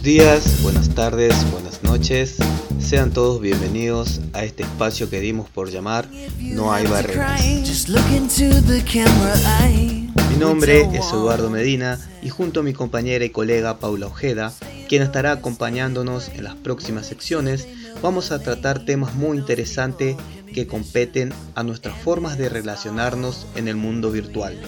Buenos días, buenas tardes, buenas noches. Sean todos bienvenidos a este espacio que dimos por llamar No hay barreras. Mi nombre es Eduardo Medina y junto a mi compañera y colega Paula Ojeda, quien estará acompañándonos en las próximas secciones, vamos a tratar temas muy interesantes que competen a nuestras formas de relacionarnos en el mundo virtual.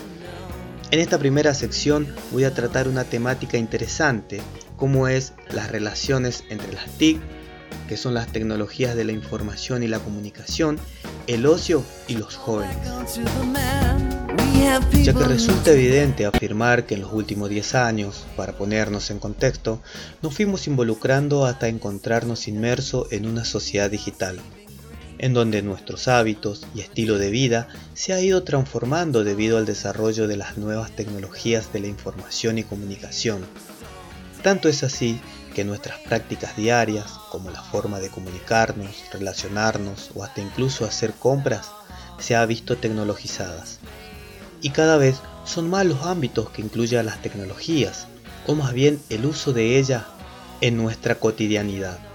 En esta primera sección voy a tratar una temática interesante, como es las relaciones entre las TIC, que son las tecnologías de la información y la comunicación, el ocio y los jóvenes. Ya que resulta evidente afirmar que en los últimos 10 años, para ponernos en contexto, nos fuimos involucrando hasta encontrarnos inmersos en una sociedad digital, en donde nuestros hábitos y estilo de vida se ha ido transformando debido al desarrollo de las nuevas tecnologías de la información y comunicación. Tanto es así que nuestras prácticas diarias, como la forma de comunicarnos, relacionarnos o hasta incluso hacer compras, se ha visto tecnologizadas. Y cada vez son más los ámbitos que incluyen las tecnologías, o más bien el uso de ellas en nuestra cotidianidad.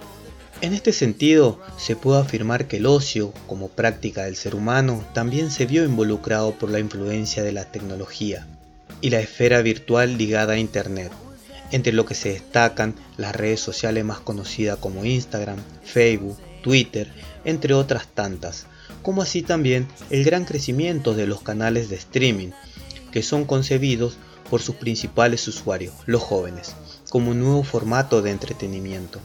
En este sentido, se puede afirmar que el ocio, como práctica del ser humano, también se vio involucrado por la influencia de la tecnología y la esfera virtual ligada a Internet, entre lo que se destacan las redes sociales más conocidas como Instagram, Facebook, Twitter, entre otras tantas, como así también el gran crecimiento de los canales de streaming, que son concebidos por sus principales usuarios, los jóvenes, como un nuevo formato de entretenimiento.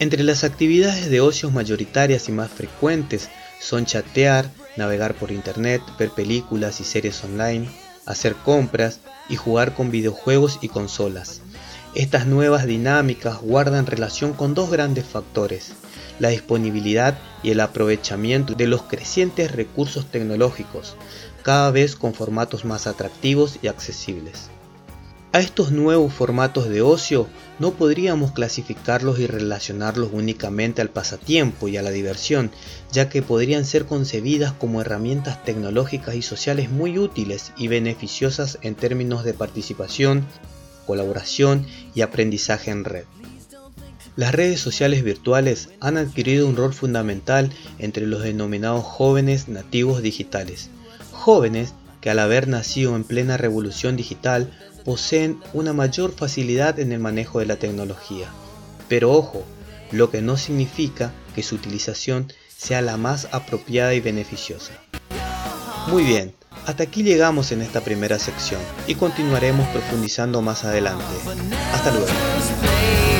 Entre las actividades de ocios mayoritarias y más frecuentes son chatear, navegar por internet, ver películas y series online, hacer compras y jugar con videojuegos y consolas. Estas nuevas dinámicas guardan relación con dos grandes factores, la disponibilidad y el aprovechamiento de los crecientes recursos tecnológicos, cada vez con formatos más atractivos y accesibles. A estos nuevos formatos de ocio no podríamos clasificarlos y relacionarlos únicamente al pasatiempo y a la diversión, ya que podrían ser concebidas como herramientas tecnológicas y sociales muy útiles y beneficiosas en términos de participación, colaboración y aprendizaje en red. Las redes sociales virtuales han adquirido un rol fundamental entre los denominados jóvenes nativos digitales, jóvenes que al haber nacido en plena revolución digital poseen una mayor facilidad en el manejo de la tecnología. Pero ojo, lo que no significa que su utilización sea la más apropiada y beneficiosa. Muy bien, hasta aquí llegamos en esta primera sección y continuaremos profundizando más adelante. Hasta luego.